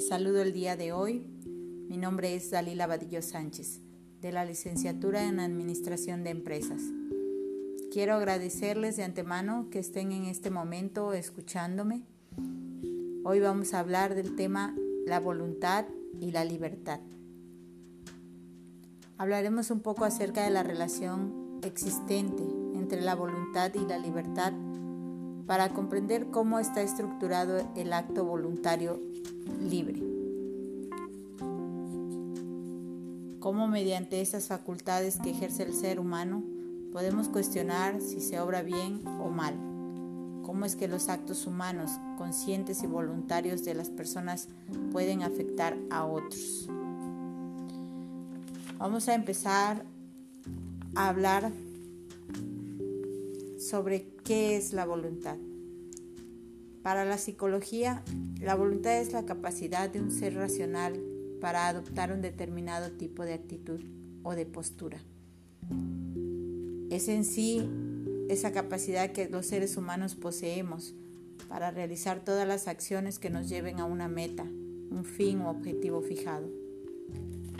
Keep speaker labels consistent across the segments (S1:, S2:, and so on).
S1: Saludo el día de hoy. Mi nombre es Dalila Vadillo Sánchez, de la licenciatura en Administración de Empresas. Quiero agradecerles de antemano que estén en este momento escuchándome. Hoy vamos a hablar del tema la voluntad y la libertad. Hablaremos un poco acerca de la relación existente entre la voluntad y la libertad para comprender cómo está estructurado el acto voluntario libre. Cómo mediante esas facultades que ejerce el ser humano podemos cuestionar si se obra bien o mal. Cómo es que los actos humanos, conscientes y voluntarios de las personas pueden afectar a otros. Vamos a empezar a hablar sobre qué es la voluntad. Para la psicología, la voluntad es la capacidad de un ser racional para adoptar un determinado tipo de actitud o de postura. Es en sí esa capacidad que los seres humanos poseemos para realizar todas las acciones que nos lleven a una meta, un fin o objetivo fijado.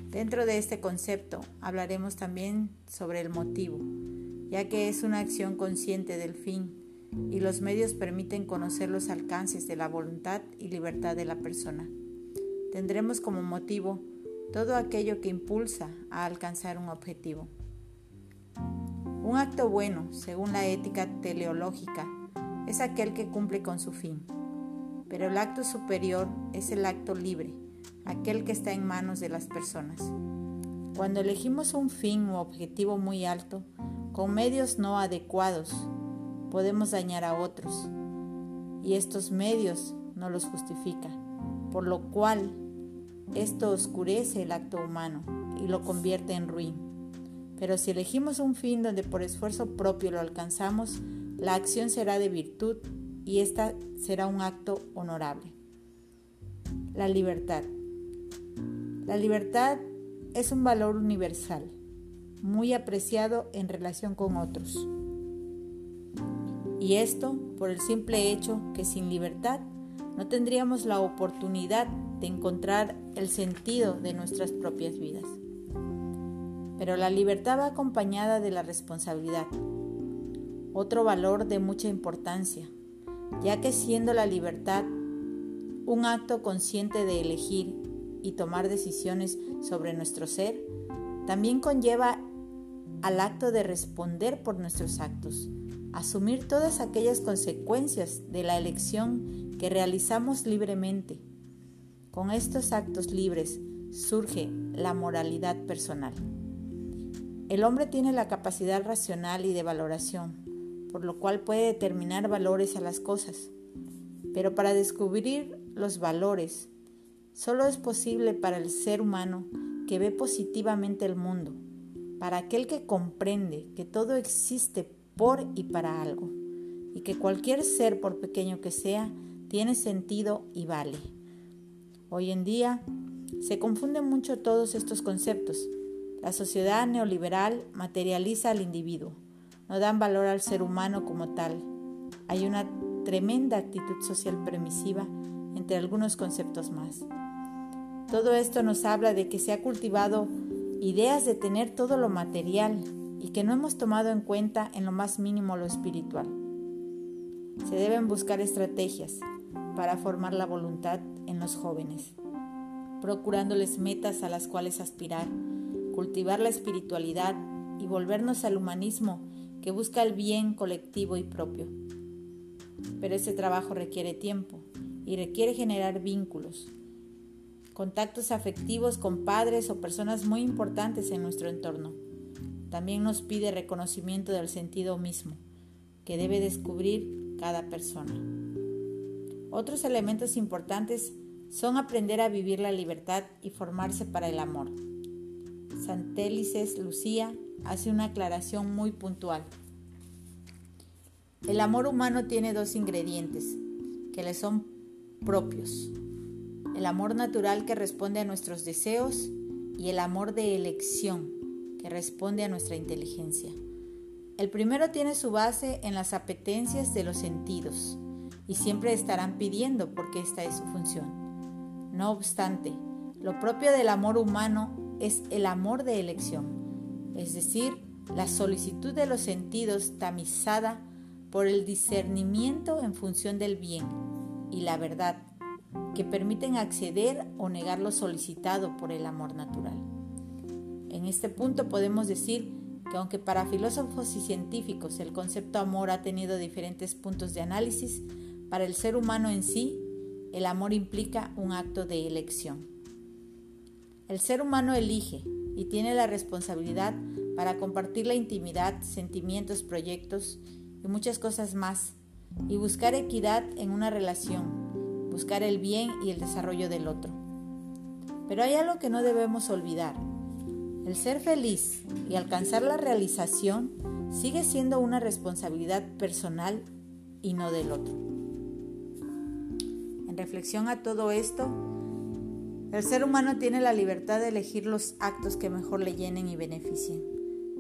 S1: Dentro de este concepto hablaremos también sobre el motivo, ya que es una acción consciente del fin y los medios permiten conocer los alcances de la voluntad y libertad de la persona. Tendremos como motivo todo aquello que impulsa a alcanzar un objetivo. Un acto bueno, según la ética teleológica, es aquel que cumple con su fin, pero el acto superior es el acto libre, aquel que está en manos de las personas. Cuando elegimos un fin u objetivo muy alto, con medios no adecuados, podemos dañar a otros y estos medios no los justifican, por lo cual esto oscurece el acto humano y lo convierte en ruin. Pero si elegimos un fin donde por esfuerzo propio lo alcanzamos, la acción será de virtud y esta será un acto honorable. La libertad. La libertad es un valor universal, muy apreciado en relación con otros. Y esto por el simple hecho que sin libertad no tendríamos la oportunidad de encontrar el sentido de nuestras propias vidas. Pero la libertad va acompañada de la responsabilidad, otro valor de mucha importancia, ya que siendo la libertad un acto consciente de elegir y tomar decisiones sobre nuestro ser, también conlleva al acto de responder por nuestros actos, asumir todas aquellas consecuencias de la elección que realizamos libremente. Con estos actos libres surge la moralidad personal. El hombre tiene la capacidad racional y de valoración, por lo cual puede determinar valores a las cosas. Pero para descubrir los valores, solo es posible para el ser humano que ve positivamente el mundo, para aquel que comprende que todo existe por y para algo, y que cualquier ser, por pequeño que sea, tiene sentido y vale. Hoy en día se confunden mucho todos estos conceptos. La sociedad neoliberal materializa al individuo, no dan valor al ser humano como tal. Hay una tremenda actitud social permisiva entre algunos conceptos más. Todo esto nos habla de que se ha cultivado ideas de tener todo lo material y que no hemos tomado en cuenta en lo más mínimo lo espiritual. Se deben buscar estrategias para formar la voluntad en los jóvenes, procurándoles metas a las cuales aspirar, cultivar la espiritualidad y volvernos al humanismo que busca el bien colectivo y propio. Pero ese trabajo requiere tiempo y requiere generar vínculos, contactos afectivos con padres o personas muy importantes en nuestro entorno también nos pide reconocimiento del sentido mismo, que debe descubrir cada persona. Otros elementos importantes son aprender a vivir la libertad y formarse para el amor. Santélices Lucía hace una aclaración muy puntual. El amor humano tiene dos ingredientes que le son propios. El amor natural que responde a nuestros deseos y el amor de elección que responde a nuestra inteligencia. El primero tiene su base en las apetencias de los sentidos y siempre estarán pidiendo porque esta es su función. No obstante, lo propio del amor humano es el amor de elección, es decir, la solicitud de los sentidos tamizada por el discernimiento en función del bien y la verdad, que permiten acceder o negar lo solicitado por el amor natural. En este punto podemos decir que aunque para filósofos y científicos el concepto amor ha tenido diferentes puntos de análisis, para el ser humano en sí, el amor implica un acto de elección. El ser humano elige y tiene la responsabilidad para compartir la intimidad, sentimientos, proyectos y muchas cosas más, y buscar equidad en una relación, buscar el bien y el desarrollo del otro. Pero hay algo que no debemos olvidar. El ser feliz y alcanzar la realización sigue siendo una responsabilidad personal y no del otro. En reflexión a todo esto, el ser humano tiene la libertad de elegir los actos que mejor le llenen y beneficien.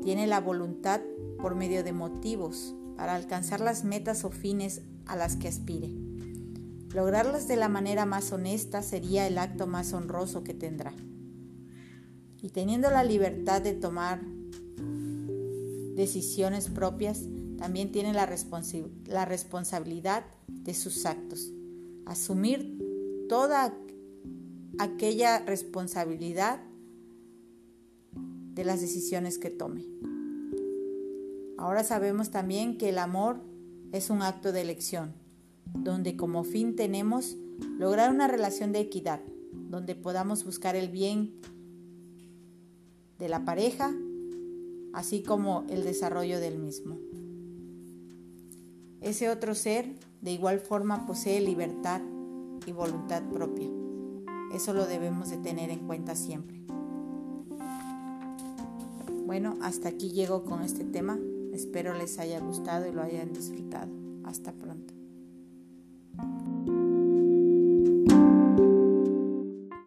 S1: Tiene la voluntad por medio de motivos para alcanzar las metas o fines a las que aspire. Lograrlas de la manera más honesta sería el acto más honroso que tendrá. Y teniendo la libertad de tomar decisiones propias, también tiene la, la responsabilidad de sus actos. Asumir toda aquella responsabilidad de las decisiones que tome. Ahora sabemos también que el amor es un acto de elección, donde como fin tenemos lograr una relación de equidad, donde podamos buscar el bien de la pareja, así como el desarrollo del mismo. Ese otro ser de igual forma posee libertad y voluntad propia. Eso lo debemos de tener en cuenta siempre. Bueno, hasta aquí llego con este tema. Espero les haya gustado y lo hayan disfrutado. Hasta pronto.